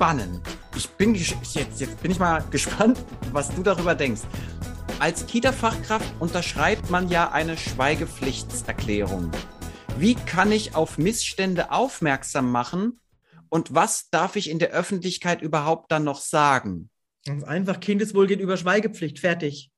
13 ist spannend. Ich bin jetzt, jetzt bin ich mal gespannt, was du darüber denkst. Als Kita-Fachkraft unterschreibt man ja eine Schweigepflichtserklärung. Wie kann ich auf Missstände aufmerksam machen und was darf ich in der Öffentlichkeit überhaupt dann noch sagen? Ganz einfach, Kindeswohl geht über Schweigepflicht. Fertig.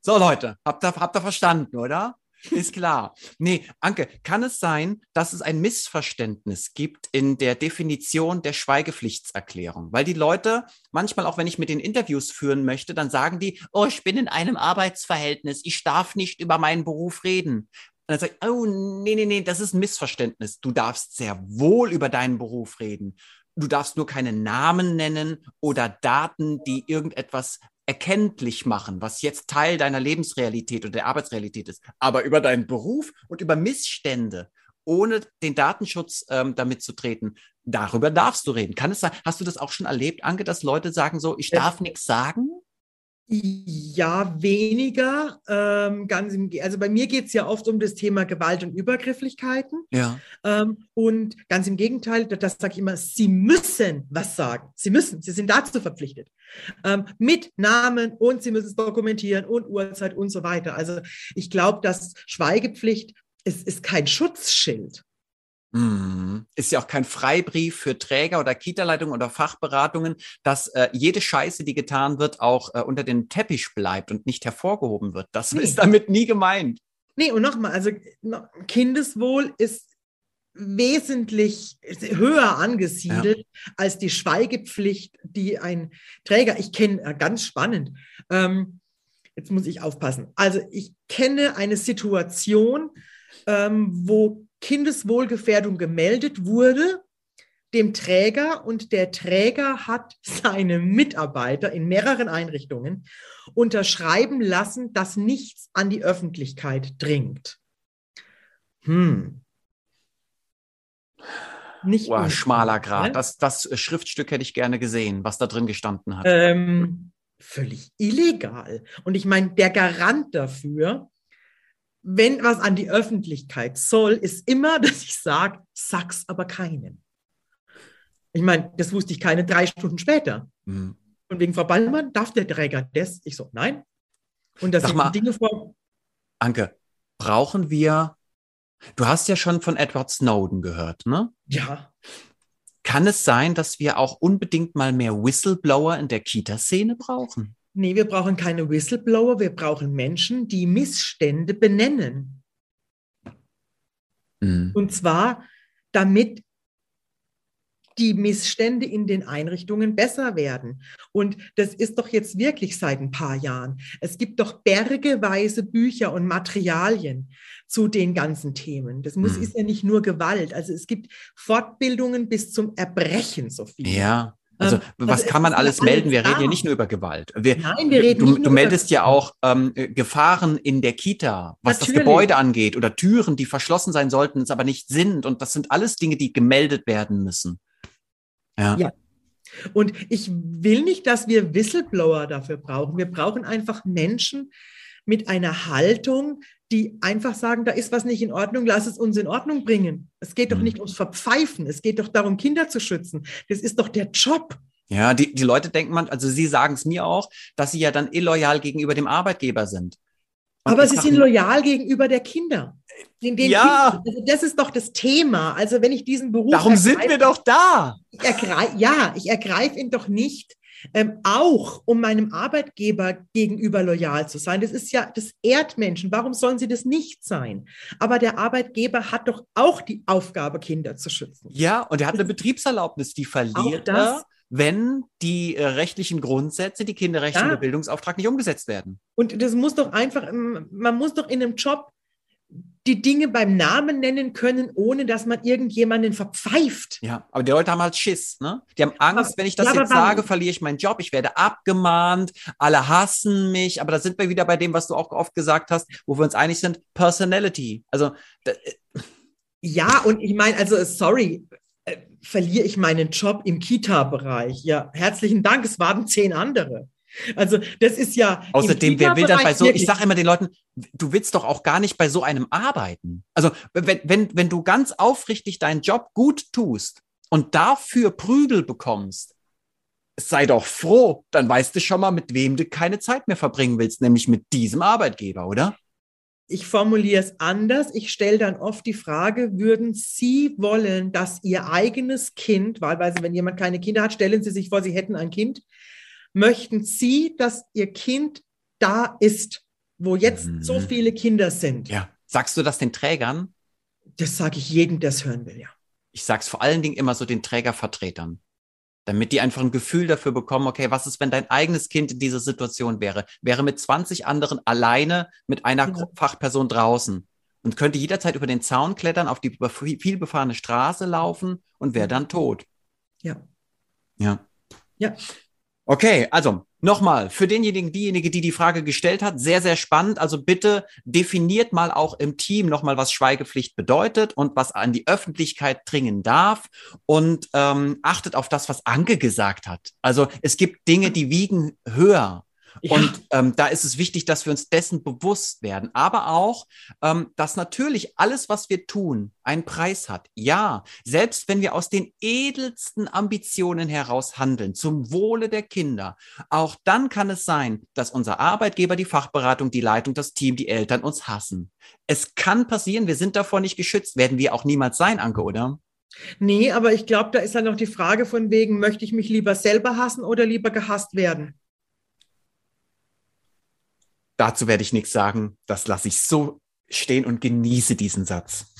So, Leute, habt ihr, habt ihr verstanden, oder? Ist klar. Nee, Anke, kann es sein, dass es ein Missverständnis gibt in der Definition der Schweigepflichtserklärung? Weil die Leute, manchmal auch wenn ich mit den Interviews führen möchte, dann sagen die, oh, ich bin in einem Arbeitsverhältnis, ich darf nicht über meinen Beruf reden. Und dann sage ich, oh, nee, nee, nee, das ist ein Missverständnis. Du darfst sehr wohl über deinen Beruf reden. Du darfst nur keine Namen nennen oder Daten, die irgendetwas erkenntlich machen, was jetzt Teil deiner Lebensrealität oder der Arbeitsrealität ist, aber über deinen Beruf und über Missstände, ohne den Datenschutz ähm, damit zu treten, darüber darfst du reden. Kann es sein, hast du das auch schon erlebt, Anke, dass Leute sagen so, ich darf nichts sagen? Ja, weniger. Ähm, ganz im, also bei mir geht es ja oft um das Thema Gewalt und Übergrifflichkeiten. Ja. Ähm, und ganz im Gegenteil, das, sage ich immer, Sie müssen was sagen. Sie müssen, Sie sind dazu verpflichtet. Ähm, mit Namen und Sie müssen es dokumentieren und Uhrzeit und so weiter. Also ich glaube, dass Schweigepflicht ist, ist kein Schutzschild. Mhm. Ist ja auch kein Freibrief für Träger oder Kita-Leitungen oder Fachberatungen, dass äh, jede Scheiße, die getan wird, auch äh, unter den Teppich bleibt und nicht hervorgehoben wird. Das nee. ist damit nie gemeint. Nee, und nochmal, also Kindeswohl ist wesentlich höher angesiedelt ja. als die Schweigepflicht, die ein Träger, ich kenne, äh, ganz spannend, ähm, jetzt muss ich aufpassen. Also ich kenne eine Situation, ähm, wo Kindeswohlgefährdung gemeldet wurde dem Träger und der Träger hat seine Mitarbeiter in mehreren Einrichtungen unterschreiben lassen, dass nichts an die Öffentlichkeit dringt. Hm. Nicht wow, schmaler Grad. Ne? Das, das Schriftstück hätte ich gerne gesehen, was da drin gestanden hat. Ähm, völlig illegal. Und ich meine, der Garant dafür wenn was an die Öffentlichkeit soll, ist immer, dass ich sage, sag's aber keinen. Ich meine, das wusste ich keine drei Stunden später. Mhm. Und wegen Frau Ballmann darf der Träger das? Ich so, nein. Und das sind Dinge vor. Anke, brauchen wir, du hast ja schon von Edward Snowden gehört, ne? Ja. Kann es sein, dass wir auch unbedingt mal mehr Whistleblower in der Kita-Szene brauchen? Nee, wir brauchen keine Whistleblower, wir brauchen Menschen, die Missstände benennen. Mhm. Und zwar, damit die Missstände in den Einrichtungen besser werden. Und das ist doch jetzt wirklich seit ein paar Jahren. Es gibt doch bergeweise Bücher und Materialien zu den ganzen Themen. Das muss, mhm. ist ja nicht nur Gewalt. Also es gibt Fortbildungen bis zum Erbrechen, Sophie. Ja. Also, ähm, was also kann man alles melden? Wir reden hier nicht nur über Gewalt. Wir, Nein, wir reden du, nicht du meldest ja auch ähm, Gefahren in der Kita, was Natürlich. das Gebäude angeht oder Türen, die verschlossen sein sollten, es aber nicht sind. Und das sind alles Dinge, die gemeldet werden müssen. Ja. ja. Und ich will nicht, dass wir Whistleblower dafür brauchen. Wir brauchen einfach Menschen mit einer Haltung, die einfach sagen, da ist was nicht in Ordnung, lass es uns in Ordnung bringen. Es geht doch mhm. nicht ums Verpfeifen, es geht doch darum, Kinder zu schützen. Das ist doch der Job. Ja, die, die Leute denken man, also sie sagen es mir auch, dass sie ja dann illoyal gegenüber dem Arbeitgeber sind. Und Aber sie sind loyal gegenüber der Kinder. Den, den ja. Also das ist doch das Thema. Also wenn ich diesen Beruf. Darum ergreife, sind wir doch da. Ich ergreif, ja, ich ergreife ihn doch nicht, ähm, auch um meinem Arbeitgeber gegenüber loyal zu sein. Das ist ja das Erdmenschen. Warum sollen sie das nicht sein? Aber der Arbeitgeber hat doch auch die Aufgabe, Kinder zu schützen. Ja, und er hat eine Betriebserlaubnis, die verliert er, wenn die äh, rechtlichen Grundsätze, die Kinderrechte ja. und der Bildungsauftrag nicht umgesetzt werden. Und das muss doch einfach, man muss doch in einem Job die Dinge beim Namen nennen können, ohne dass man irgendjemanden verpfeift. Ja, aber die Leute haben halt Schiss, ne? Die haben Angst, aber, wenn ich das ja, jetzt sage, verliere ich meinen Job, ich werde abgemahnt, alle hassen mich, aber da sind wir wieder bei dem, was du auch oft gesagt hast, wo wir uns einig sind, Personality. Also äh, ja, und ich meine, also sorry, äh, verliere ich meinen Job im Kita-Bereich. Ja, herzlichen Dank, es waren zehn andere. Also das ist ja. Außerdem, wer will dann bei so, ich sage immer den Leuten, du willst doch auch gar nicht bei so einem arbeiten. Also wenn, wenn, wenn du ganz aufrichtig deinen Job gut tust und dafür Prügel bekommst, sei doch froh, dann weißt du schon mal, mit wem du keine Zeit mehr verbringen willst, nämlich mit diesem Arbeitgeber, oder? Ich formuliere es anders. Ich stelle dann oft die Frage, würden Sie wollen, dass Ihr eigenes Kind, wahlweise wenn jemand keine Kinder hat, stellen Sie sich vor, Sie hätten ein Kind, möchten Sie, dass Ihr Kind da ist, wo jetzt mhm. so viele Kinder sind? Ja. Sagst du das den Trägern? Das sage ich jedem, der es hören will, ja. Ich sage es vor allen Dingen immer so den Trägervertretern damit die einfach ein Gefühl dafür bekommen, okay, was ist, wenn dein eigenes Kind in dieser Situation wäre? Wäre mit 20 anderen alleine mit einer ja. Fachperson draußen und könnte jederzeit über den Zaun klettern, auf die viel befahrene Straße laufen und wäre dann tot. Ja. Ja. Ja. Okay, also Nochmal, für denjenigen, diejenige, die die Frage gestellt hat, sehr, sehr spannend. Also bitte definiert mal auch im Team nochmal, was Schweigepflicht bedeutet und was an die Öffentlichkeit dringen darf und ähm, achtet auf das, was Anke gesagt hat. Also es gibt Dinge, die wiegen höher ja. Und ähm, da ist es wichtig, dass wir uns dessen bewusst werden. Aber auch, ähm, dass natürlich alles, was wir tun, einen Preis hat. Ja, selbst wenn wir aus den edelsten Ambitionen heraus handeln, zum Wohle der Kinder, auch dann kann es sein, dass unser Arbeitgeber, die Fachberatung, die Leitung, das Team, die Eltern uns hassen. Es kann passieren, wir sind davor nicht geschützt, werden wir auch niemals sein, Anke, oder? Nee, aber ich glaube, da ist dann noch die Frage von wegen, möchte ich mich lieber selber hassen oder lieber gehasst werden? Dazu werde ich nichts sagen. Das lasse ich so stehen und genieße diesen Satz.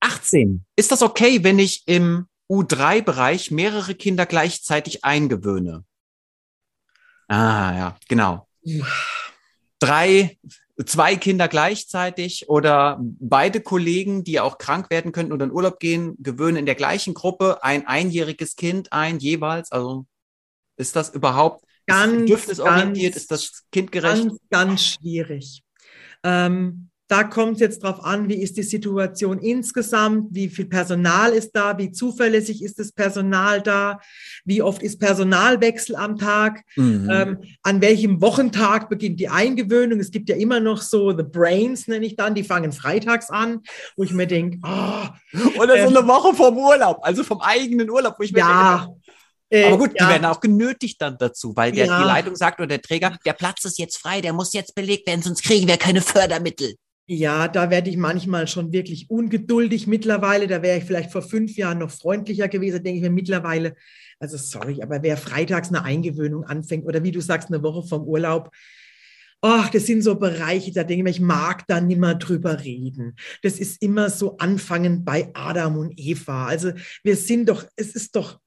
18. Ist das okay, wenn ich im U3-Bereich mehrere Kinder gleichzeitig eingewöhne? Ah, ja, genau. Drei, zwei Kinder gleichzeitig oder beide Kollegen, die auch krank werden könnten oder in Urlaub gehen, gewöhnen in der gleichen Gruppe ein einjähriges Kind ein, jeweils. Also ist das überhaupt ganz, bedürfnisorientiert? Ganz, ist das kindgerecht? Ganz, ganz schwierig. Ähm, da kommt es jetzt drauf an, wie ist die Situation insgesamt, wie viel Personal ist da, wie zuverlässig ist das Personal da, wie oft ist Personalwechsel am Tag, mhm. ähm, an welchem Wochentag beginnt die Eingewöhnung. Es gibt ja immer noch so The Brains, nenne ich dann, die fangen freitags an, wo ich mir denke, oh, oder ähm, so eine Woche vom Urlaub, also vom eigenen Urlaub, wo ich mir ja, denke, äh, Aber gut, ja. die werden auch genötigt dann dazu, weil der, ja. die Leitung sagt oder der Träger, der Platz ist jetzt frei, der muss jetzt belegt werden, sonst kriegen wir keine Fördermittel. Ja, da werde ich manchmal schon wirklich ungeduldig mittlerweile. Da wäre ich vielleicht vor fünf Jahren noch freundlicher gewesen, denke ich mir mittlerweile. Also sorry, aber wer freitags eine Eingewöhnung anfängt oder wie du sagst, eine Woche vom Urlaub, Ach, das sind so Bereiche, da denke ich, ich mag da nimmer drüber reden. Das ist immer so anfangend bei Adam und Eva. Also wir sind doch, es ist doch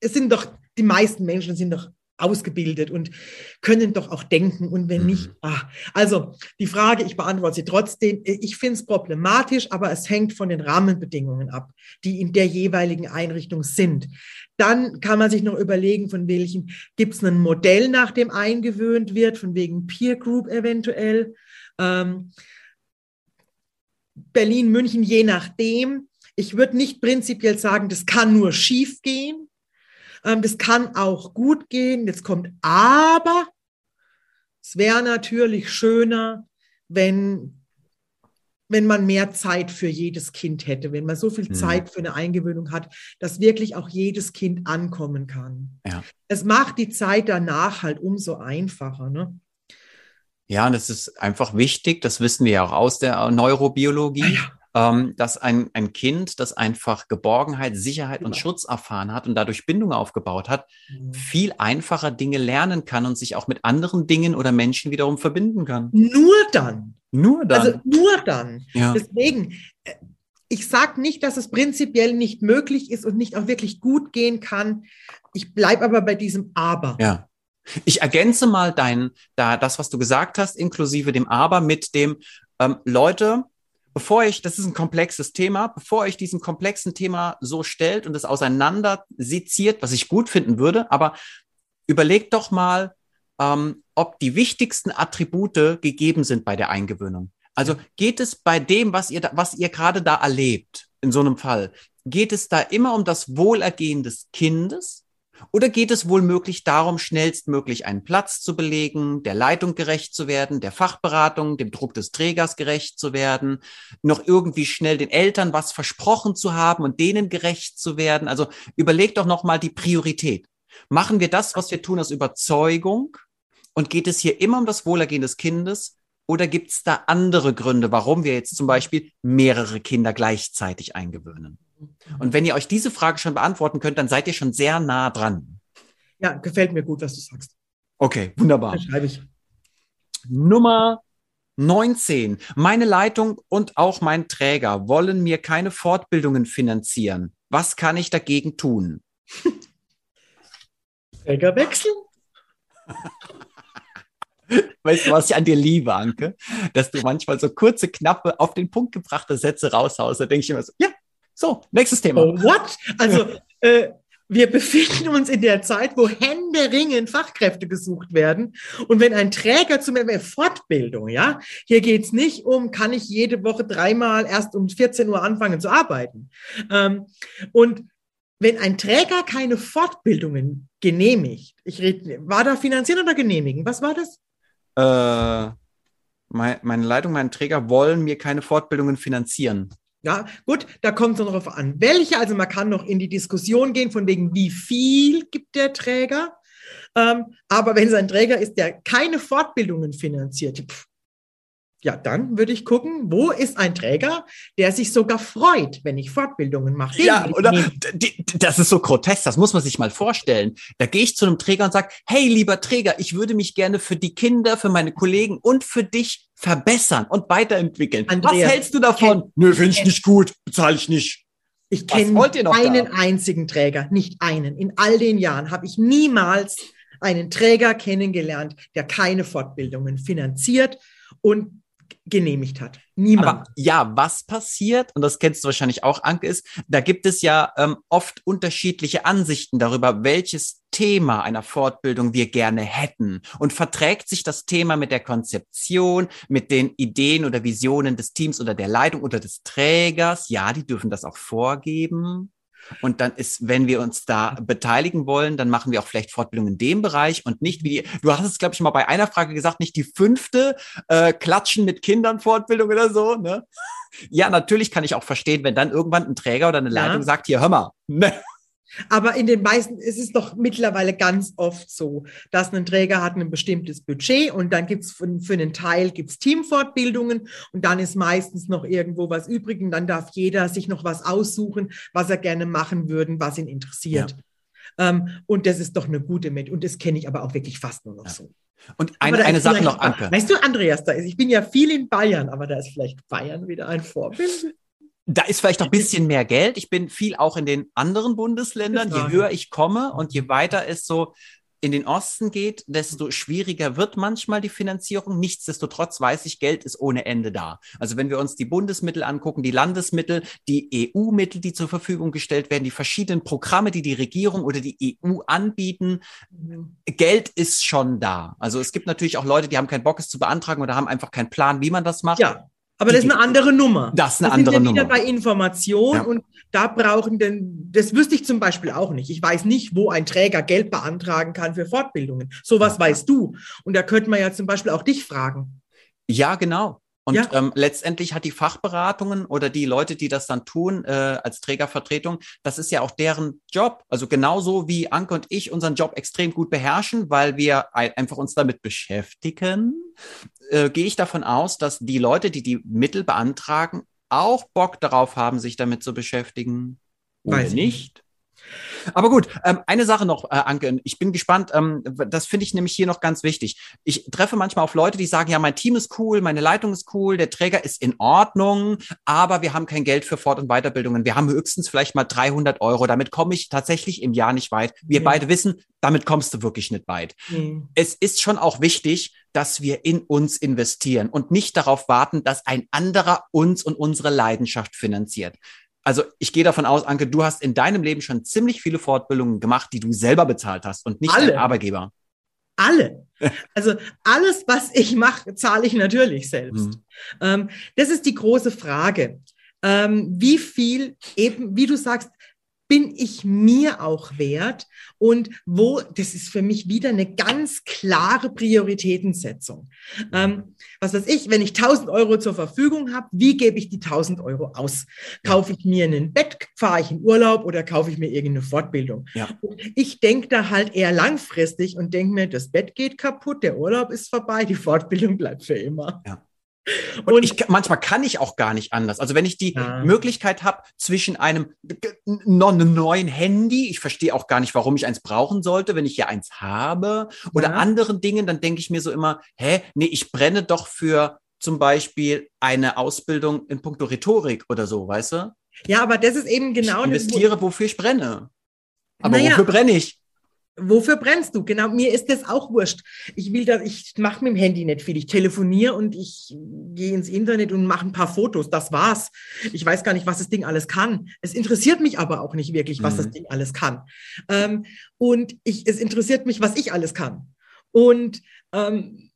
es sind doch, die meisten Menschen sind doch ausgebildet und können doch auch denken und wenn nicht, mhm. ah, also die Frage, ich beantworte sie trotzdem, ich finde es problematisch, aber es hängt von den Rahmenbedingungen ab, die in der jeweiligen Einrichtung sind. Dann kann man sich noch überlegen, von welchem, gibt es ein Modell, nach dem eingewöhnt wird, von wegen Peer Group eventuell. Ähm, Berlin, München, je nachdem. Ich würde nicht prinzipiell sagen, das kann nur schief gehen. Ähm, das kann auch gut gehen. Jetzt kommt aber, es wäre natürlich schöner, wenn wenn man mehr Zeit für jedes Kind hätte, wenn man so viel mhm. Zeit für eine Eingewöhnung hat, dass wirklich auch jedes Kind ankommen kann. Ja. Es macht die Zeit danach halt umso einfacher. Ne? Ja, und es ist einfach wichtig, das wissen wir ja auch aus der Neurobiologie. Ja, ähm, dass ein, ein Kind, das einfach Geborgenheit, Sicherheit und Schutz erfahren hat und dadurch Bindung aufgebaut hat, mhm. viel einfacher Dinge lernen kann und sich auch mit anderen Dingen oder Menschen wiederum verbinden kann. Nur dann. Nur dann. Also nur dann. Ja. Deswegen, äh, ich sage nicht, dass es prinzipiell nicht möglich ist und nicht auch wirklich gut gehen kann. Ich bleibe aber bei diesem Aber. Ja. Ich ergänze mal dein, da, das, was du gesagt hast, inklusive dem Aber mit dem, ähm, Leute, bevor ich, das ist ein komplexes Thema, bevor ich diesem komplexen Thema so stellt und es auseinander seziert, was ich gut finden würde, aber überlegt doch mal, ähm, ob die wichtigsten Attribute gegeben sind bei der Eingewöhnung. Also geht es bei dem, was ihr, da, was ihr gerade da erlebt, in so einem Fall, geht es da immer um das Wohlergehen des Kindes Oder geht es wohl möglich darum, schnellstmöglich einen Platz zu belegen, der Leitung gerecht zu werden, der Fachberatung, dem Druck des Trägers gerecht zu werden, noch irgendwie schnell den Eltern was versprochen zu haben und denen gerecht zu werden? Also überlegt doch nochmal die Priorität. Machen wir das, was wir tun, aus Überzeugung? Und geht es hier immer um das Wohlergehen des Kindes? Oder gibt es da andere Gründe, warum wir jetzt zum Beispiel mehrere Kinder gleichzeitig eingewöhnen? Und wenn ihr euch diese Frage schon beantworten könnt, dann seid ihr schon sehr nah dran. Ja, gefällt mir gut, was du sagst. Okay, wunderbar. Das schreibe ich. Nummer 19. Meine Leitung und auch mein Träger wollen mir keine Fortbildungen finanzieren. Was kann ich dagegen tun? Träger wechseln? Weißt du, was ich an dir liebe, Anke? Dass du manchmal so kurze, knappe, auf den Punkt gebrachte Sätze raushaust. Da denke ich immer so, ja, so, nächstes Thema. Oh, what? Also, äh, wir befinden uns in der Zeit, wo händeringend Fachkräfte gesucht werden. Und wenn ein Träger zum Beispiel Fortbildung, ja, hier geht's nicht um, kann ich jede Woche dreimal erst um 14 Uhr anfangen zu arbeiten. Ähm, und wenn ein Träger keine Fortbildungen genehmigt, ich rede, war da finanzieren oder genehmigen? Was war das? Äh, meine Leitung, mein Träger wollen mir keine Fortbildungen finanzieren. Ja, gut, da kommt es darauf an. Welche, also man kann noch in die Diskussion gehen, von wegen, wie viel gibt der Träger. Ähm, aber wenn es ein Träger ist, der keine Fortbildungen finanziert, pff, ja, dann würde ich gucken, wo ist ein Träger, der sich sogar freut, wenn ich Fortbildungen mache. Ja, oder? Das ist so grotesk, das muss man sich mal vorstellen. Da gehe ich zu einem Träger und sage, hey, lieber Träger, ich würde mich gerne für die Kinder, für meine Kollegen und für dich verbessern und weiterentwickeln. Andreas, Was hältst du davon? Kenn, Nö, finde ich nicht gut, bezahle ich nicht. Ich kenne einen da? einzigen Träger, nicht einen. In all den Jahren habe ich niemals einen Träger kennengelernt, der keine Fortbildungen finanziert und genehmigt hat. Niemand. Aber ja, was passiert, und das kennst du wahrscheinlich auch, Anke, ist, da gibt es ja ähm, oft unterschiedliche Ansichten darüber, welches Thema einer Fortbildung wir gerne hätten. Und verträgt sich das Thema mit der Konzeption, mit den Ideen oder Visionen des Teams oder der Leitung oder des Trägers? Ja, die dürfen das auch vorgeben. Und dann ist, wenn wir uns da beteiligen wollen, dann machen wir auch vielleicht Fortbildungen in dem Bereich und nicht wie, du hast es, glaube ich, mal bei einer Frage gesagt, nicht die fünfte äh, Klatschen mit Kindern Fortbildung oder so. Ne? Ja, natürlich kann ich auch verstehen, wenn dann irgendwann ein Träger oder eine Leitung ja. sagt, hier, hör mal. Ne? Aber in den meisten ist es doch mittlerweile ganz oft so, dass ein Träger hat ein bestimmtes Budget und dann gibt es für, für, einen Teil gibt's Teamfortbildungen und dann ist meistens noch irgendwo was übrig und dann darf jeder sich noch was aussuchen, was er gerne machen würde, was ihn interessiert. Ja. Ähm, und das ist doch eine gute mit und das kenne ich aber auch wirklich fast nur noch ja. so. Und eine, eine Sache noch, Anke. Weißt du, Andreas, da ist, ich bin ja viel in Bayern, aber da ist vielleicht Bayern wieder ein Vorbild. Da ist vielleicht noch ein bisschen mehr Geld. Ich bin viel auch in den anderen Bundesländern. Je höher ich komme und je weiter es so in den Osten geht, desto schwieriger wird manchmal die Finanzierung. Nichtsdestotrotz weiß ich, Geld ist ohne Ende da. Also wenn wir uns die Bundesmittel angucken, die Landesmittel, die EU-Mittel, die zur Verfügung gestellt werden, die verschiedenen Programme, die die Regierung oder die EU anbieten, mhm. Geld ist schon da. Also es gibt natürlich auch Leute, die haben keinen Bock, es zu beantragen oder haben einfach keinen Plan, wie man das macht. Ja. Aber das ist eine andere Nummer. Das ist eine andere sind wir Nummer. wieder bei Information ja. und da brauchen denn, das wüsste ich zum Beispiel auch nicht. Ich weiß nicht, wo ein Träger Geld beantragen kann für Fortbildungen. Sowas ja. weißt du. Und da könnte man ja zum Beispiel auch dich fragen. Ja, genau. Und ja. ähm, letztendlich hat die Fachberatungen oder die Leute, die das dann tun äh, als Trägervertretung, das ist ja auch deren Job. Also genauso wie Anke und ich unseren Job extrem gut beherrschen, weil wir einfach uns damit beschäftigen, äh, gehe ich davon aus, dass die Leute, die die Mittel beantragen, auch Bock darauf haben, sich damit zu beschäftigen. Oder Weiß nicht. Aber gut, ähm, eine Sache noch, äh, Anke, ich bin gespannt, ähm, das finde ich nämlich hier noch ganz wichtig. Ich treffe manchmal auf Leute, die sagen, ja, mein Team ist cool, meine Leitung ist cool, der Träger ist in Ordnung, aber wir haben kein Geld für Fort- und Weiterbildungen. Wir haben höchstens vielleicht mal 300 Euro. Damit komme ich tatsächlich im Jahr nicht weit. Wir ja. beide wissen, damit kommst du wirklich nicht weit. Mhm. Es ist schon auch wichtig, dass wir in uns investieren und nicht darauf warten, dass ein anderer uns und unsere Leidenschaft finanziert also ich gehe davon aus, Anke, du hast in deinem Leben schon ziemlich viele Fortbildungen gemacht, die du selber bezahlt hast und nicht Alle. dein Arbeitgeber. Alle. Also alles, was ich mache, zahle ich natürlich selbst. Mhm. Ähm, das ist die große Frage. Ähm, wie viel eben, wie du sagst, bin ich mir auch wert und wo, das ist für mich wieder eine ganz klare Prioritätensetzung. Ähm, was weiß ich, wenn ich 1000 Euro zur Verfügung habe, wie gebe ich die 1000 Euro aus? Kaufe ich mir ein Bett, fahre ich in Urlaub oder kaufe ich mir irgendeine Fortbildung? Ja. Ich denke da halt eher langfristig und denke mir, das Bett geht kaputt, der Urlaub ist vorbei, die Fortbildung bleibt für immer. Ja. Und, und ich, manchmal kann ich auch gar nicht anders. Also wenn ich die ja. Möglichkeit habe zwischen einem neuen Handy, ich verstehe auch gar nicht, warum ich eins brauchen sollte, wenn ich ja eins habe, oder ja. anderen Dingen, dann denke ich mir so immer, hä, nee, ich brenne doch für zum Beispiel eine Ausbildung in puncto Rhetorik oder so, weißt du? Ja, aber das ist eben genau. Ich investiere, wofür ich brenne. Aber naja, wofür brenne ich? Wofür brennst du? Genau, mir ist das auch wurscht. Ich will da, ich mache mit dem Handy nicht viel. Ich telefoniere und ich gehe ins Internet und mache ein paar Fotos. Das war's. Ich weiß gar nicht, was das Ding alles kann. Es interessiert mich aber auch nicht wirklich, was mhm. das Ding alles kann. Ähm, und ich, es interessiert mich, was ich alles kann. Und ähm,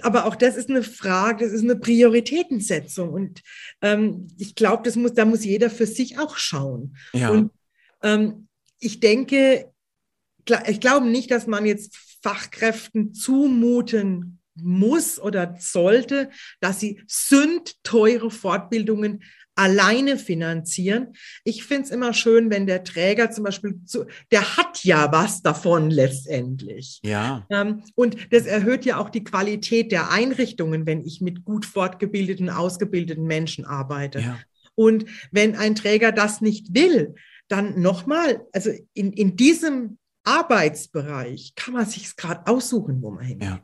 aber auch das ist eine Frage, das ist eine Prioritätensetzung. Und ähm, ich glaube, das muss, da muss jeder für sich auch schauen. Ja. Und ähm, ich denke, ich glaube nicht, dass man jetzt Fachkräften zumuten muss oder sollte, dass sie sündteure Fortbildungen alleine finanzieren. Ich finde es immer schön, wenn der Träger zum Beispiel, zu, der hat ja was davon letztendlich. Ja. Ähm, und das erhöht ja auch die Qualität der Einrichtungen, wenn ich mit gut fortgebildeten, ausgebildeten Menschen arbeite. Ja. Und wenn ein Träger das nicht will, dann nochmal, also in, in diesem Arbeitsbereich kann man sich gerade aussuchen, wo man hingeht. Ja.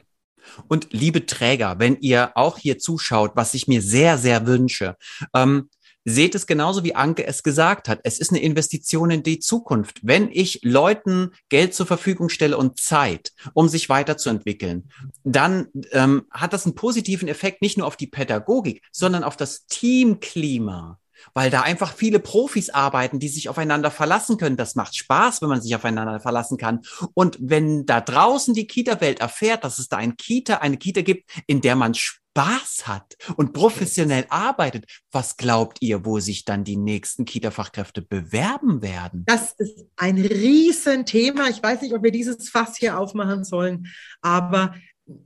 Und liebe Träger, wenn ihr auch hier zuschaut, was ich mir sehr, sehr wünsche, ähm, seht es genauso wie Anke es gesagt hat. Es ist eine Investition in die Zukunft. Wenn ich Leuten Geld zur Verfügung stelle und Zeit, um sich weiterzuentwickeln, dann ähm, hat das einen positiven Effekt nicht nur auf die Pädagogik, sondern auf das Teamklima weil da einfach viele Profis arbeiten, die sich aufeinander verlassen können. Das macht Spaß, wenn man sich aufeinander verlassen kann. Und wenn da draußen die Kita-Welt erfährt, dass es da ein Kita, eine Kita gibt, in der man Spaß hat und professionell arbeitet, was glaubt ihr, wo sich dann die nächsten Kita-Fachkräfte bewerben werden? Das ist ein Riesenthema. Ich weiß nicht, ob wir dieses Fass hier aufmachen sollen, aber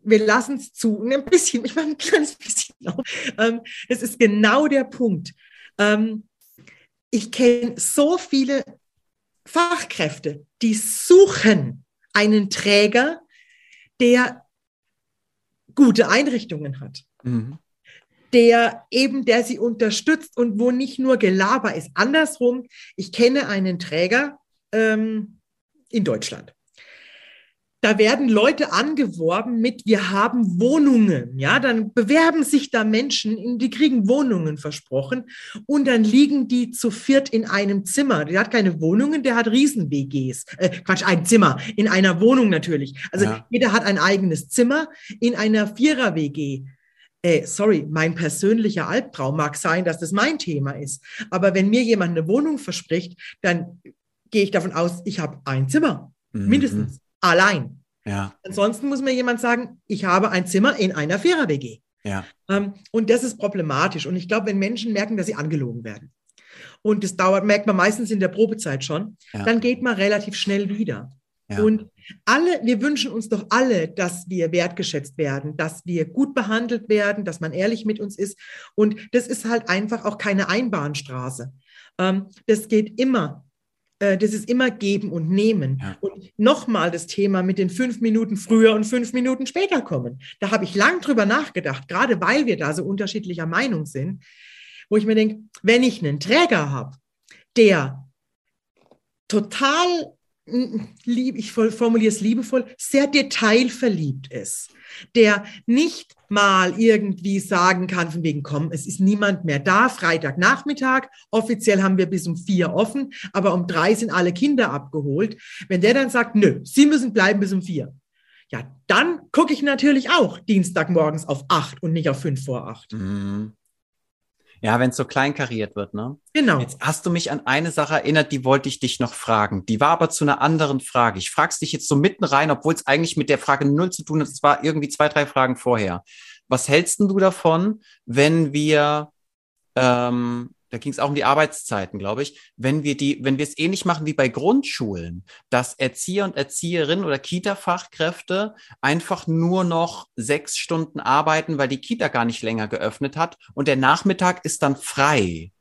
wir lassen es zu. Ein bisschen, ich mache ein kleines bisschen auf. Ähm, es ist genau der Punkt. Ähm, ich kenne so viele Fachkräfte, die suchen einen Träger, der gute Einrichtungen hat. Mhm. Der eben, der sie unterstützt und wo nicht nur Gelaber ist. Andersrum, ich kenne einen Träger ähm, in Deutschland da werden Leute angeworben mit, wir haben Wohnungen. Ja, dann bewerben sich da Menschen, die kriegen Wohnungen versprochen und dann liegen die zu viert in einem Zimmer. Der hat keine Wohnungen, der hat Riesen-WGs. Äh, Quatsch, ein Zimmer. In einer Wohnung natürlich. Also ja. jeder hat ein eigenes Zimmer in einer Vierer-WG. Äh, sorry, mein persönlicher Albtraum mag sein, dass das mein Thema ist. Aber wenn mir jemand eine Wohnung verspricht, dann gehe ich davon aus, ich habe ein Zimmer. Mhm. Mindestens allein. Ja. Ansonsten muss mir jemand sagen, ich habe ein Zimmer in einer Vierer-WG. Ja. Ähm, und das ist problematisch. Und ich glaube, wenn Menschen merken, dass sie angelogen werden, und das dauert, merkt man meistens in der Probezeit schon, ja. dann geht man relativ schnell wieder. Ja. Und alle, wir wünschen uns doch alle, dass wir wertgeschätzt werden, dass wir gut behandelt werden, dass man ehrlich mit uns ist. Und das ist halt einfach auch keine Einbahnstraße. Ähm, das geht immer äh, das ist immer geben und nehmen. Ja. Und nochmal das Thema mit den fünf Minuten früher und fünf Minuten später kommen. Da habe ich lang drüber nachgedacht, gerade weil wir da so unterschiedlicher Meinung sind, wo ich mir denke, wenn ich einen Träger habe, der total lieb, ich formuliere es liebevoll, sehr detailverliebt ist, der nicht mal irgendwie sagen kann, von wegen, komm, es ist niemand mehr da, Freitagnachmittag, offiziell haben wir bis um vier offen, aber um drei sind alle Kinder abgeholt. Wenn der dann sagt, nö, Sie müssen bleiben bis um vier, ja, dann gucke ich natürlich auch Dienstagmorgens auf acht und nicht auf fünf vor acht. Mhm. Ja, wenn es so kleinkariert wird, ne? Genau. Jetzt hast du mich an eine Sache erinnert, die wollte ich dich noch fragen. Die war aber zu einer anderen Frage. Ich frag's dich jetzt so mitten rein, obwohl es eigentlich mit der Frage null zu tun hat. Es war irgendwie zwei, drei Fragen vorher. Was hältst du davon, wenn wir ähm, da ging es auch um die Arbeitszeiten, glaube ich, wenn wir die, wenn wir es ähnlich machen wie bei Grundschulen, dass Erzieher und Erzieherinnen oder Kita-Fachkräfte einfach nur noch sechs Stunden arbeiten, weil die Kita gar nicht länger geöffnet hat und der Nachmittag ist dann frei.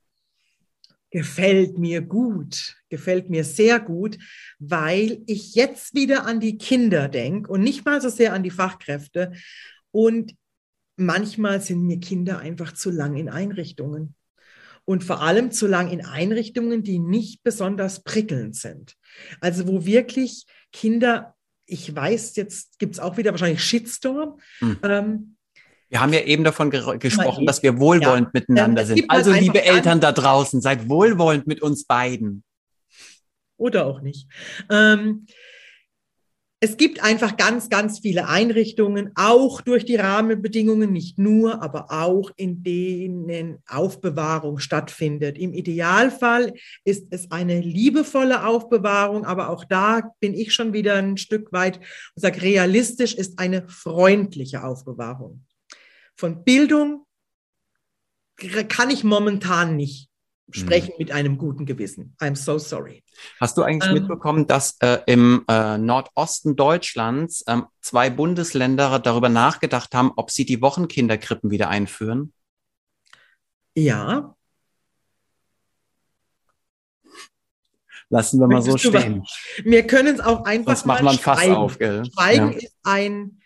Gefällt mir gut, gefällt mir sehr gut, weil ich jetzt wieder an die Kinder denke und nicht mal so sehr an die Fachkräfte. Und manchmal sind mir Kinder einfach zu lang in Einrichtungen und vor allem zu lang in Einrichtungen, die nicht besonders prickelnd sind. Also wo wirklich Kinder, ich weiß, jetzt gibt es auch wieder wahrscheinlich Shitstorm. Hm. Ähm, wir haben ja eben davon ge gesprochen, dass wir wohlwollend ja, miteinander sind. Halt also, liebe Eltern da draußen, seid wohlwollend mit uns beiden. Oder auch nicht. Ähm, es gibt einfach ganz, ganz viele Einrichtungen, auch durch die Rahmenbedingungen, nicht nur, aber auch in denen Aufbewahrung stattfindet. Im Idealfall ist es eine liebevolle Aufbewahrung, aber auch da bin ich schon wieder ein Stück weit und sage, realistisch ist eine freundliche Aufbewahrung. Von Bildung kann ich momentan nicht sprechen mhm. mit einem guten Gewissen. I'm so sorry. Hast du eigentlich ähm, mitbekommen, dass äh, im äh, Nordosten Deutschlands äh, zwei Bundesländer darüber nachgedacht haben, ob sie die Wochenkinderkrippen wieder einführen? Ja. Lassen wir mal so stehen. Wir können es auch einfach Sonst machen wir ein Fass auf, gell? Schweigen ja. ist ein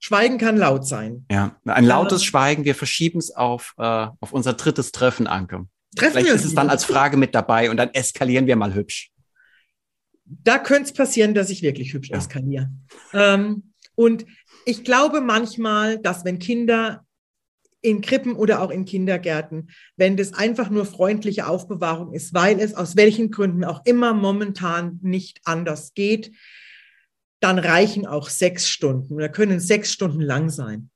Schweigen kann laut sein. Ja, ein lautes Schweigen. Wir verschieben es auf, äh, auf unser drittes Treffen, Anke. Treffen Vielleicht ist es dann als Frage mit dabei und dann eskalieren wir mal hübsch. Da könnte es passieren, dass ich wirklich hübsch ja. eskaliere. Ähm, und ich glaube manchmal, dass wenn Kinder in Krippen oder auch in Kindergärten, wenn das einfach nur freundliche Aufbewahrung ist, weil es aus welchen Gründen auch immer momentan nicht anders geht, dann reichen auch sechs Stunden oder können sechs Stunden lang sein.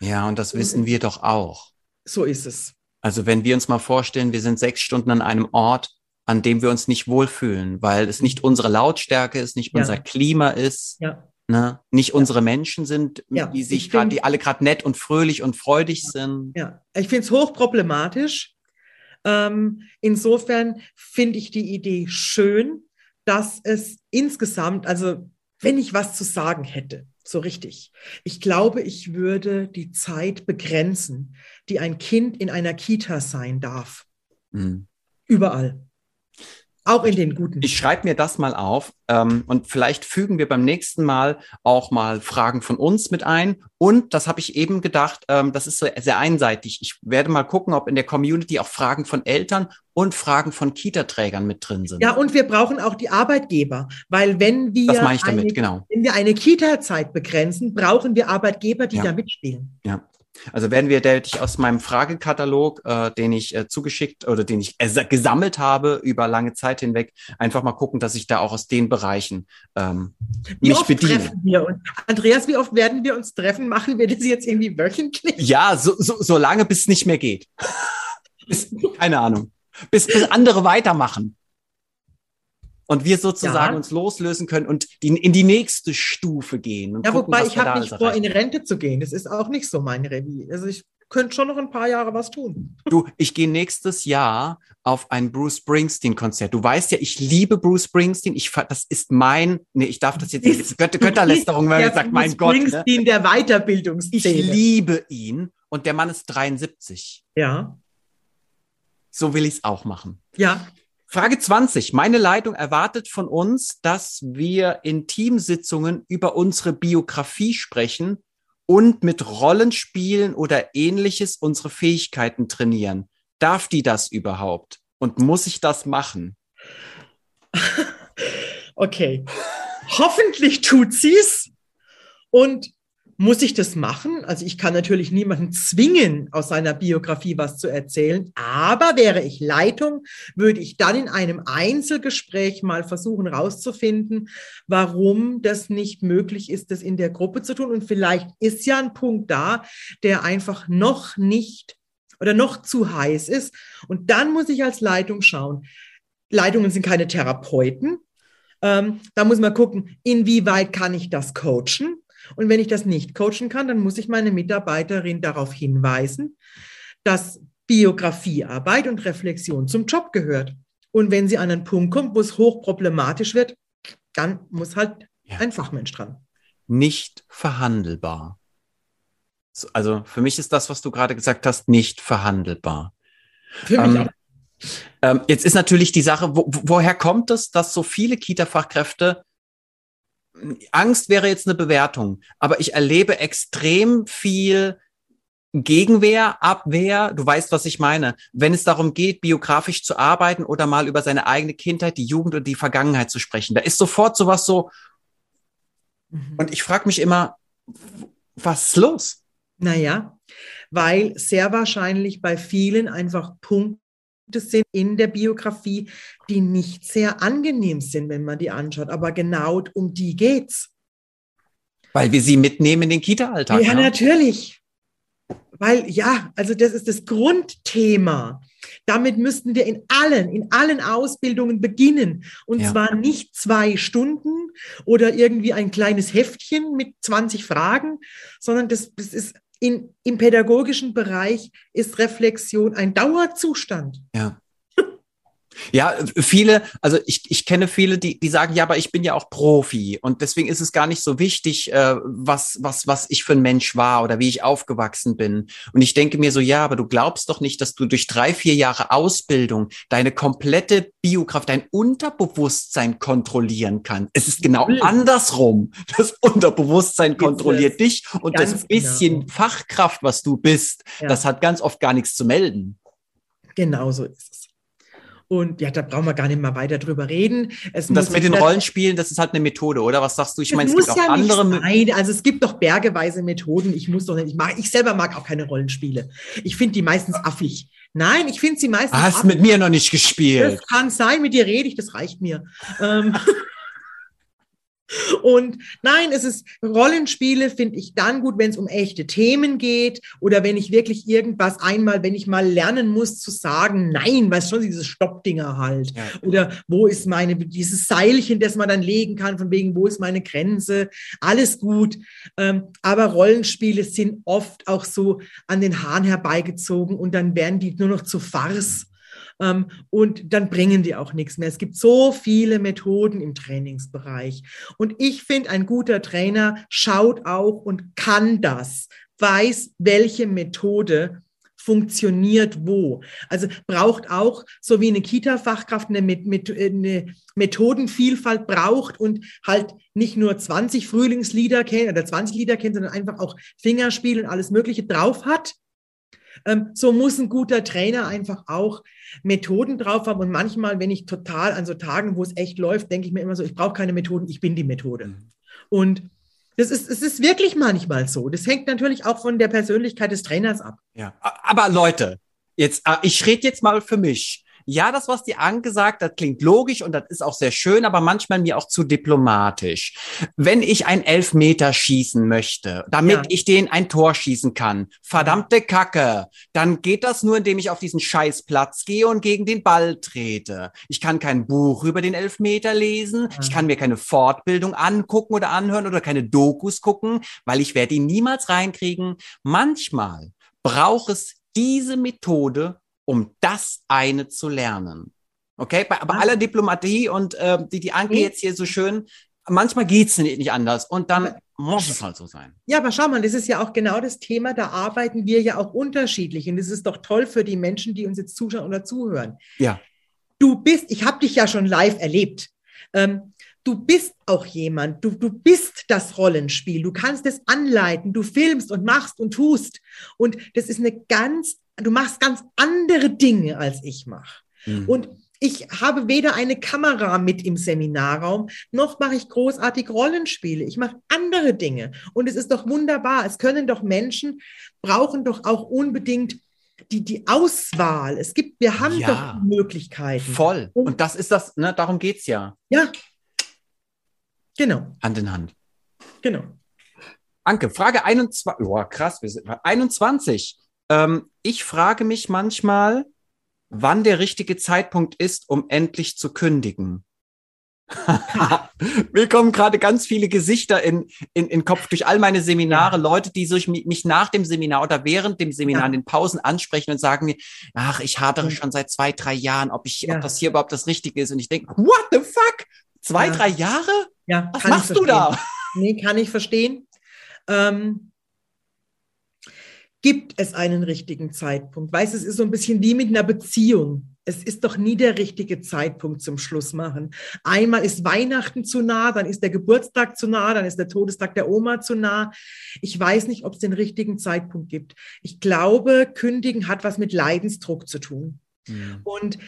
Ja, und das wissen wir doch auch. So ist es. Also wenn wir uns mal vorstellen, wir sind sechs Stunden an einem Ort, an dem wir uns nicht wohlfühlen, weil es nicht unsere Lautstärke ist, nicht ja. unser Klima ist, ja. ne? nicht ja. unsere Menschen sind, die sich gerade, die alle gerade nett und fröhlich und freudig sind. Ja, ich finde es hochproblematisch. Ähm, insofern finde ich die Idee schön, dass es insgesamt, also wenn ich was zu sagen hätte, so richtig. Ich glaube, ich würde die Zeit begrenzen, die ein Kind in einer Kita sein darf. Mhm. Überall. Auch in den guten. Ich schreibe mir das mal auf ähm, und vielleicht fügen wir beim nächsten Mal auch mal Fragen von uns mit ein. Und das habe ich eben gedacht, ähm, das ist so sehr einseitig. Ich werde mal gucken, ob in der Community auch Fragen von Eltern und Fragen von Kita-Trägern mit drin sind. Ja, und wir brauchen auch die Arbeitgeber, weil wenn wir, damit, eine, genau. wenn wir eine Kita-Zeit begrenzen, brauchen wir Arbeitgeber, die ja. da mitspielen. Ja. Also werden wir dich aus meinem Fragekatalog, äh, den ich äh, zugeschickt oder den ich äh, gesammelt habe über lange Zeit hinweg, einfach mal gucken, dass ich da auch aus den Bereichen ähm, wie mich oft bediene. Treffen wir uns? Andreas, wie oft werden wir uns treffen? Machen wir das jetzt irgendwie wöchentlich? Ja, so, so, so lange, bis es nicht mehr geht. bis, keine Ahnung. Bis, bis andere weitermachen und wir sozusagen ja. uns loslösen können und die, in die nächste Stufe gehen. ja, gucken, wobei ich habe nicht vor, in Rente zu gehen. Das ist auch nicht so mein Revier. Also ich könnte schon noch ein paar Jahre was tun. Du, ich gehe nächstes Jahr auf ein Bruce Springsteen-Konzert. Du weißt ja, ich liebe Bruce Springsteen. Ich, das ist mein, nee, ich darf das jetzt nicht, das Götter, Götterlästerung, wenn man sagt, mein Gott. Ne? Springsteen ne? der Weiterbildungsszene. Ich liebe ihn und der Mann ist 73. Ja. So will ich es auch machen. Ja. Frage 20. Meine Leitung erwartet von uns, dass wir in Teamsitzungen über unsere Biografie sprechen und mit Rollenspielen oder ähnliches unsere Fähigkeiten trainieren. Darf die das überhaupt? Und muss ich das machen? Okay. Hoffentlich tut sie's. Und muss ich das machen? Also ich kann natürlich niemanden zwingen, aus seiner Biografie was zu erzählen, aber wäre ich Leitung, würde ich dann in einem Einzelgespräch mal versuchen herauszufinden, warum das nicht möglich ist, das in der Gruppe zu tun. Und vielleicht ist ja ein Punkt da, der einfach noch nicht oder noch zu heiß ist. Und dann muss ich als Leitung schauen. Leitungen sind keine Therapeuten. Ähm, da muss man gucken, inwieweit kann ich das coachen? Und wenn ich das nicht coachen kann, dann muss ich meine Mitarbeiterin darauf hinweisen, dass Biografiearbeit und Reflexion zum Job gehört. Und wenn sie an einen Punkt kommt, wo es hochproblematisch wird, dann muss halt ja. ein Fachmensch dran. Nicht verhandelbar. Also für mich ist das, was du gerade gesagt hast, nicht verhandelbar. Für mich ähm, auch. Ähm, jetzt ist natürlich die Sache, wo, woher kommt es, dass so viele Kita-Fachkräfte Angst wäre jetzt eine Bewertung, aber ich erlebe extrem viel Gegenwehr, Abwehr, du weißt, was ich meine. Wenn es darum geht, biografisch zu arbeiten oder mal über seine eigene Kindheit, die Jugend und die Vergangenheit zu sprechen, da ist sofort sowas so. Mhm. Und ich frage mich immer, was ist los? Naja, weil sehr wahrscheinlich bei vielen einfach Punkte sind in der Biografie, die nicht sehr angenehm sind, wenn man die anschaut. Aber genau um die geht's. Weil wir sie mitnehmen in den Kita-Alltag. Ja, ne? natürlich. Weil ja, also das ist das Grundthema. Damit müssten wir in allen, in allen Ausbildungen beginnen. Und ja. zwar nicht zwei Stunden oder irgendwie ein kleines Heftchen mit 20 Fragen, sondern das, das ist in, im pädagogischen Bereich ist Reflexion ein Dauerzustand. Ja. Ja, viele, also ich, ich kenne viele, die, die sagen, ja, aber ich bin ja auch Profi und deswegen ist es gar nicht so wichtig, äh, was, was, was ich für ein Mensch war oder wie ich aufgewachsen bin. Und ich denke mir so, ja, aber du glaubst doch nicht, dass du durch drei, vier Jahre Ausbildung deine komplette Biokraft, dein Unterbewusstsein kontrollieren kannst. Es ist genau mhm. andersrum. Das Unterbewusstsein kontrolliert dich und das bisschen genau. Fachkraft, was du bist, ja. das hat ganz oft gar nichts zu melden. Genau so ist es. Und ja, da brauchen wir gar nicht mal weiter drüber reden. Es das mit den Rollenspielen, das ist halt eine Methode, oder? Was sagst du? Ich meine, es gibt auch ja andere. Nein, also es gibt doch bergeweise Methoden. Ich muss doch nicht. Ich, mag, ich selber mag auch keine Rollenspiele. Ich finde die meistens affig. Nein, ich finde sie meistens. Hast affig. mit mir noch nicht gespielt. Das kann sein, mit dir rede ich, das reicht mir. Und nein, es ist Rollenspiele finde ich dann gut, wenn es um echte Themen geht oder wenn ich wirklich irgendwas einmal, wenn ich mal lernen muss zu sagen, nein, weißt schon, diese Stoppdinger halt. Ja. Oder wo ist meine, dieses Seilchen, das man dann legen kann, von wegen, wo ist meine Grenze? Alles gut. Ähm, aber Rollenspiele sind oft auch so an den Haaren herbeigezogen und dann werden die nur noch zu Farce ähm, und dann bringen die auch nichts mehr. Es gibt so viele Methoden im Trainingsbereich. Und ich finde, ein guter Trainer schaut auch und kann das, weiß, welche Methode funktioniert wo. Also braucht auch, so wie eine Kita-Fachkraft eine, eine, Methodenvielfalt braucht und halt nicht nur 20 Frühlingslieder kennt oder 20 Lieder kennt, sondern einfach auch Fingerspiel und alles Mögliche drauf hat. Ähm, so muss ein guter Trainer einfach auch Methoden drauf haben. Und manchmal, wenn ich total an so Tagen, wo es echt läuft, denke ich mir immer so, ich brauche keine Methoden, ich bin die Methode. Mhm. Und das ist, es ist wirklich manchmal so. Das hängt natürlich auch von der Persönlichkeit des Trainers ab. Ja, aber Leute, jetzt, ah, ich rede jetzt mal für mich ja, das, was die angesagt, das klingt logisch und das ist auch sehr schön, aber manchmal mir auch zu diplomatisch. Wenn ich ein Elfmeter schießen möchte, damit ja. ich den ein Tor schießen kann, verdammte Kacke, dann geht das nur, indem ich auf diesen Scheißplatz gehe und gegen den Ball trete. Ich kann kein Buch über den Elfmeter lesen, ich kann mir keine Fortbildung angucken oder anhören oder keine Dokus gucken, weil ich werde ihn niemals reinkriegen. Manchmal braucht es diese Methode, um das eine zu lernen. Okay, bei, bei aller Diplomatie und äh, die, die Anke jetzt hier so schön, manchmal geht's nicht anders und dann muss es halt so sein. Ja, aber schau mal, das ist ja auch genau das Thema, da arbeiten wir ja auch unterschiedlich und das ist doch toll für die Menschen, die uns jetzt zuschauen oder zuhören. Ja. Du bist, ich habe dich ja schon live erlebt. Ähm, du bist auch jemand, du, du bist das Rollenspiel, du kannst es anleiten, du filmst und machst und tust. Und das ist eine ganz du machst ganz andere Dinge, als ich mache. Mhm. Und ich habe weder eine Kamera mit im Seminarraum, noch mache ich großartig Rollenspiele. Ich mache andere Dinge. Und es ist doch wunderbar. Es können doch Menschen, brauchen doch auch unbedingt die, die Auswahl. Es gibt, wir haben ja, doch Möglichkeiten. Voll. Und, Und das ist das, ne, darum geht es ja. Ja. Genau. Hand in Hand. Genau. Anke, Frage 21. Oh, krass, wir sind 21. Ähm, ich frage mich manchmal, wann der richtige Zeitpunkt ist, um endlich zu kündigen. Mir kommen gerade ganz viele Gesichter in, in, in Kopf durch all meine Seminare, ja. Leute, die sich mich nach dem Seminar oder während dem Seminar ja. in den Pausen ansprechen und sagen mir, ach, ich hadere ja. schon seit zwei, drei Jahren, ob ich, ob das hier überhaupt das Richtige ist. Und ich denke, what the fuck? Zwei, drei Jahre? Ja, Was machst du da? Nee, kann ich verstehen. Ähm, gibt es einen richtigen Zeitpunkt? Weißt, es ist so ein bisschen wie mit einer Beziehung. Es ist doch nie der richtige Zeitpunkt zum Schluss machen. Einmal ist Weihnachten zu nah, dann ist der Geburtstag zu nah, dann ist der Todestag der Oma zu nah. Ich weiß nicht, ob es den richtigen Zeitpunkt gibt. Ich glaube, kündigen hat was mit Leidensdruck zu tun. Mhm. Und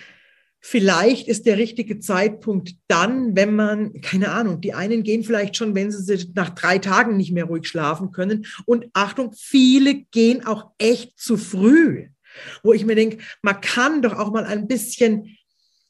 Vielleicht ist der richtige Zeitpunkt dann, wenn man, keine Ahnung, die einen gehen vielleicht schon, wenn sie nach drei Tagen nicht mehr ruhig schlafen können. Und Achtung, viele gehen auch echt zu früh, wo ich mir denke, man kann doch auch mal ein bisschen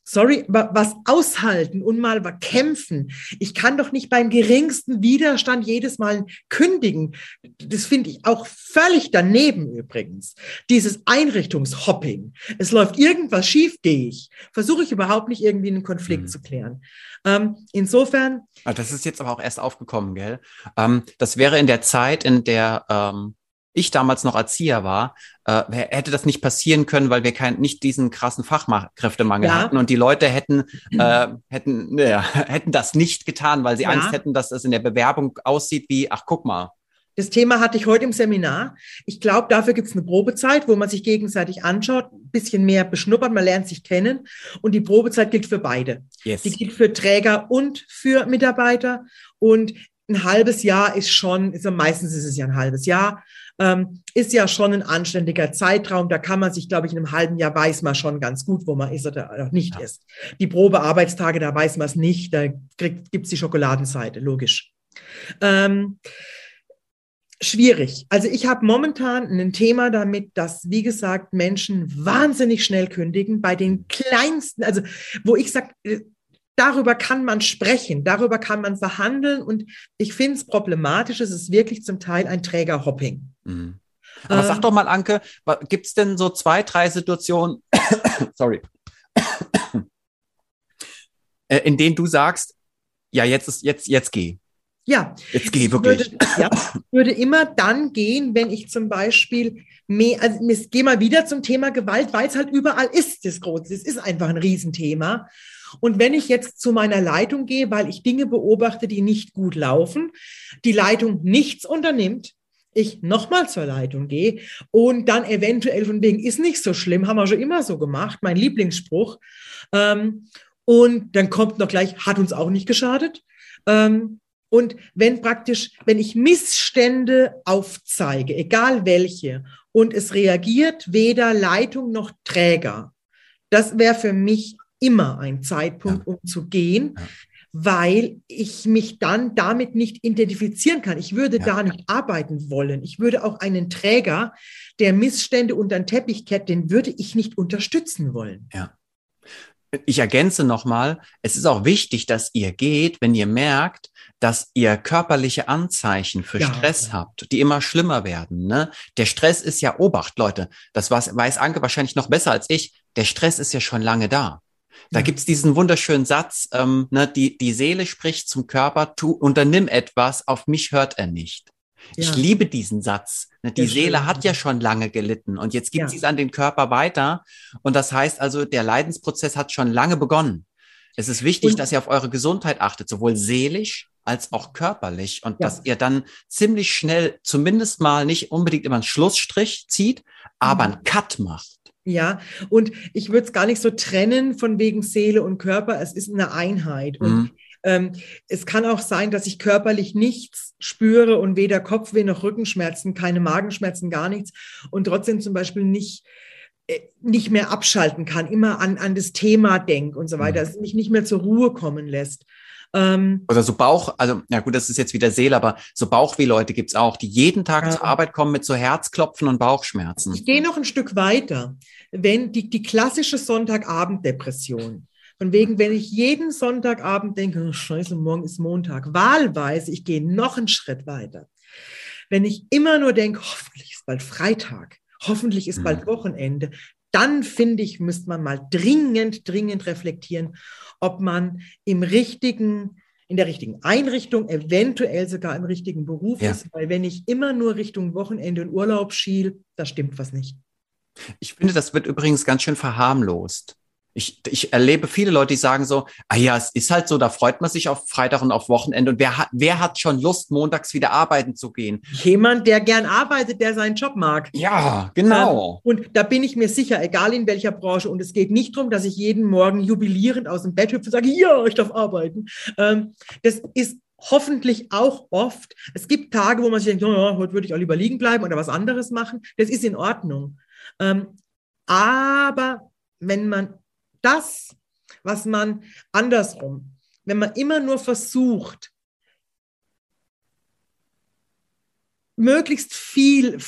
sorry, was aushalten und mal kämpfen. Ich kann doch nicht beim geringsten Widerstand jedes Mal kündigen. Das finde ich auch völlig daneben übrigens. Dieses Einrichtungshopping. Es läuft irgendwas schief, gehe ich. Versuche ich überhaupt nicht irgendwie einen Konflikt mhm. zu klären. Ähm, insofern. Ah, das ist jetzt aber auch erst aufgekommen, gell? Ähm, das wäre in der Zeit, in der ähm ich damals noch Erzieher war, äh, hätte das nicht passieren können, weil wir kein, nicht diesen krassen Fachkräftemangel ja. hatten und die Leute hätten, äh, hätten, ja, hätten das nicht getan, weil sie ja. Angst hätten, dass es in der Bewerbung aussieht wie, ach guck mal. Das Thema hatte ich heute im Seminar. Ich glaube, dafür gibt es eine Probezeit, wo man sich gegenseitig anschaut, ein bisschen mehr beschnuppert, man lernt sich kennen. Und die Probezeit gilt für beide. Yes. Die gilt für Träger und für Mitarbeiter. Und ein halbes Jahr ist schon, ist, meistens ist es ja ein halbes Jahr ähm, ist ja schon ein anständiger Zeitraum. Da kann man sich, glaube ich, in einem halben Jahr weiß man schon ganz gut, wo man ist oder nicht ja. ist. Die Probearbeitstage, da weiß man es nicht. Da gibt es die Schokoladenseite, logisch. Ähm, schwierig. Also ich habe momentan ein Thema damit, dass, wie gesagt, Menschen wahnsinnig schnell kündigen bei den kleinsten, also wo ich sage, äh, darüber kann man sprechen, darüber kann man verhandeln und ich finde es problematisch, es ist wirklich zum Teil ein Trägerhopping. Mhm. Aber ähm, sag doch mal, Anke, gibt es denn so zwei, drei Situationen, sorry, äh, in denen du sagst, ja, jetzt ist, jetzt, jetzt geh. Ja. Jetzt geh wirklich. Würde, ja, würde immer dann gehen, wenn ich zum Beispiel mehr, also ich gehe mal wieder zum Thema Gewalt, weil es halt überall ist, das Große. Es ist einfach ein Riesenthema. Und wenn ich jetzt zu meiner Leitung gehe, weil ich Dinge beobachte, die nicht gut laufen, die Leitung nichts unternimmt, ich nochmal zur Leitung gehe und dann eventuell von wegen, ist nicht so schlimm, haben wir schon immer so gemacht, mein Lieblingsspruch. Ähm, und dann kommt noch gleich, hat uns auch nicht geschadet. Ähm, und wenn praktisch, wenn ich Missstände aufzeige, egal welche, und es reagiert weder Leitung noch Träger, das wäre für mich immer ein Zeitpunkt, ja. um zu gehen. Ja weil ich mich dann damit nicht identifizieren kann. Ich würde ja. da nicht arbeiten wollen. Ich würde auch einen Träger, der Missstände unter den Teppich kehrt, den würde ich nicht unterstützen wollen. Ja. Ich ergänze nochmal, es ist auch wichtig, dass ihr geht, wenn ihr merkt, dass ihr körperliche Anzeichen für ja, Stress habt, die immer schlimmer werden. Ne? Der Stress ist ja Obacht, Leute. Das weiß Anke wahrscheinlich noch besser als ich. Der Stress ist ja schon lange da. Da ja. gibt's diesen wunderschönen Satz, ähm, ne, die, die Seele spricht zum Körper, tu, unternimm etwas, auf mich hört er nicht. Ja. Ich liebe diesen Satz. Ne, die Seele schön. hat ja schon lange gelitten und jetzt gibt ja. sie es an den Körper weiter. Und das heißt also, der Leidensprozess hat schon lange begonnen. Es ist wichtig, und, dass ihr auf eure Gesundheit achtet, sowohl seelisch als auch körperlich und ja. dass ihr dann ziemlich schnell zumindest mal nicht unbedingt immer einen Schlussstrich zieht, aber mhm. einen Cut macht. Ja, und ich würde es gar nicht so trennen von wegen Seele und Körper. Es ist eine Einheit. Mhm. Und ähm, es kann auch sein, dass ich körperlich nichts spüre und weder Kopfweh noch Rückenschmerzen, keine Magenschmerzen, gar nichts. Und trotzdem zum Beispiel nicht äh, nicht mehr abschalten kann, immer an, an das Thema denk und so weiter, mhm. es mich nicht mehr zur Ruhe kommen lässt. Ähm, Oder so Bauch, also ja gut, das ist jetzt wieder Seele, aber so Bauchweh-Leute gibt's auch, die jeden Tag ja. zur Arbeit kommen mit so Herzklopfen und Bauchschmerzen. Ich gehe noch ein Stück weiter. Wenn die, die klassische Sonntagabend-Depression, von wegen, wenn ich jeden Sonntagabend denke, oh, scheiße, morgen ist Montag, wahlweise, ich gehe noch einen Schritt weiter. Wenn ich immer nur denke, hoffentlich ist bald Freitag, hoffentlich ist bald mhm. Wochenende, dann finde ich, müsste man mal dringend, dringend reflektieren, ob man im richtigen, in der richtigen Einrichtung, eventuell sogar im richtigen Beruf Ja. ist. Weil wenn ich immer nur Richtung Wochenende und Urlaub schiel, da stimmt was nicht. Ich finde, das wird übrigens ganz schön verharmlost. Ich, ich erlebe viele Leute, die sagen so, ah ja, es ist halt so, da freut man sich auf Freitag und auf Wochenende. Und wer hat, wer hat schon Lust, montags wieder arbeiten zu gehen? Jemand, der gern arbeitet, der seinen Job mag. Ja, genau. Und da bin ich mir sicher, egal in welcher Branche. Und es geht nicht darum, dass ich jeden Morgen jubilierend aus dem Bett hüpfe und sage, ja, ich darf arbeiten. Ähm, das ist hoffentlich auch oft. Es gibt Tage, wo man sich denkt, ja, ja, heute würde ich auch lieber liegen bleiben oder was anderes machen. Das ist in Ordnung. Ähm, aber wenn man das, was man andersrum, wenn man immer nur versucht, möglichst viel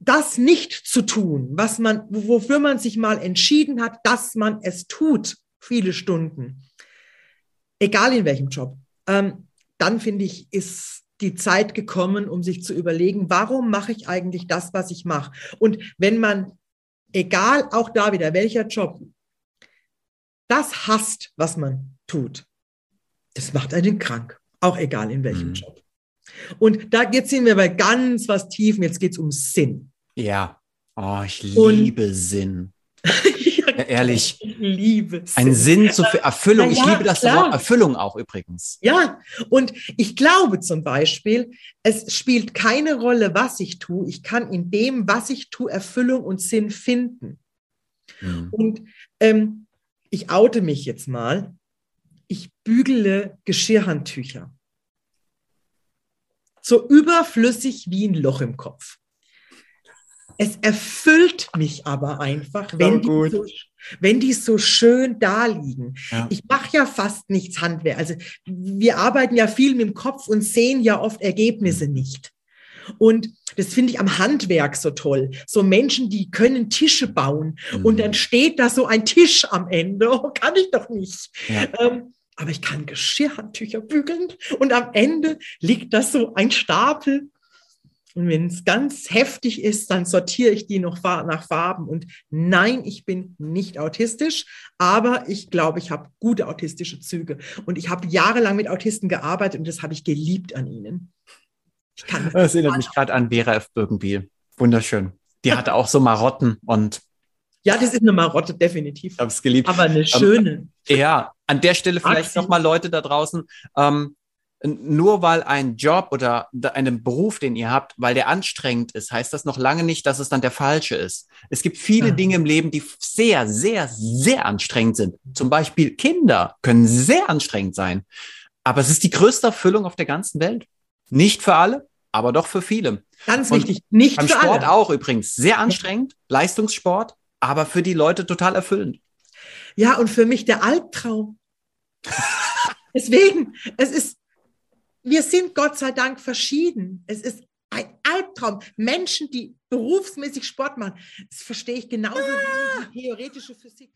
das nicht zu tun, was man, wofür man sich mal entschieden hat, dass man es tut, viele Stunden, egal in welchem Job, ähm, dann finde ich, ist die Zeit gekommen, um sich zu überlegen, warum mache ich eigentlich das, was ich mache? Und wenn man, egal auch da wieder, welcher Job, das hasst, was man tut, das macht einen krank, auch egal in welchem Mhm. Job. Und da jetzt sind wir bei ganz was Tiefen, jetzt geht es um Sinn. Ja. Oh, ich Und- liebe Sinn. Ja, ehrlich. Ich liebe Ein Sinn zu für Erfüllung. Na Ich ja, liebe das klar. Wort Erfüllung auch übrigens. Ja, und ich glaube zum Beispiel, es spielt keine Rolle, was ich tue. Ich kann in dem, was ich tue, Erfüllung und Sinn finden. Mhm. Und ähm, ich oute mich jetzt mal. Ich bügele Geschirrhandtücher. So überflüssig wie ein Loch im Kopf. Es erfüllt mich aber einfach, wenn, So die so, wenn die so schön da liegen. Ja. Ich mache ja fast nichts Handwerk. Also wir arbeiten ja viel mit dem Kopf und sehen ja oft Ergebnisse nicht. Und das finde ich am Handwerk so toll. So Menschen, die können Tische bauen und Mhm. dann steht da so ein Tisch am Ende. Oh, kann ich doch nicht. Ja. Ähm, aber ich kann Geschirrhandtücher bügeln und am Ende liegt da so ein Stapel. Und wenn es ganz heftig ist, dann sortiere ich die noch nach Farben. Und nein, ich bin nicht autistisch, aber ich glaube, ich habe gute autistische Züge. Und ich habe jahrelang mit Autisten gearbeitet und das habe ich geliebt an ihnen. Das erinnert mich gerade an Vera F. Birkenbiel. Wunderschön. Die hatte auch so Marotten und ja, das ist eine Marotte, definitiv. ich habe es geliebt. Aber eine schöne. Ja, an der Stelle vielleicht nochmal Leute da draußen. Ähm, nur weil ein Job oder einen Beruf, den ihr habt, weil der anstrengend ist, heißt das noch lange nicht, dass es dann der falsche ist. Es gibt viele Ja. Dinge im Leben, die sehr, sehr, sehr anstrengend sind. Zum Beispiel Kinder können sehr anstrengend sein. Aber es ist die größte Erfüllung auf der ganzen Welt. Nicht für alle, aber doch für viele. Ganz Und wichtig. Nicht Beim für Sport alle. auch übrigens. Sehr anstrengend, Leistungssport, aber für die Leute total erfüllend. Ja, und für mich der Albtraum. Deswegen, es ist, wir sind Gott sei Dank verschieden. Es ist ein Albtraum. Menschen, die berufsmäßig Sport machen, das verstehe ich genauso wie die theoretische Physik.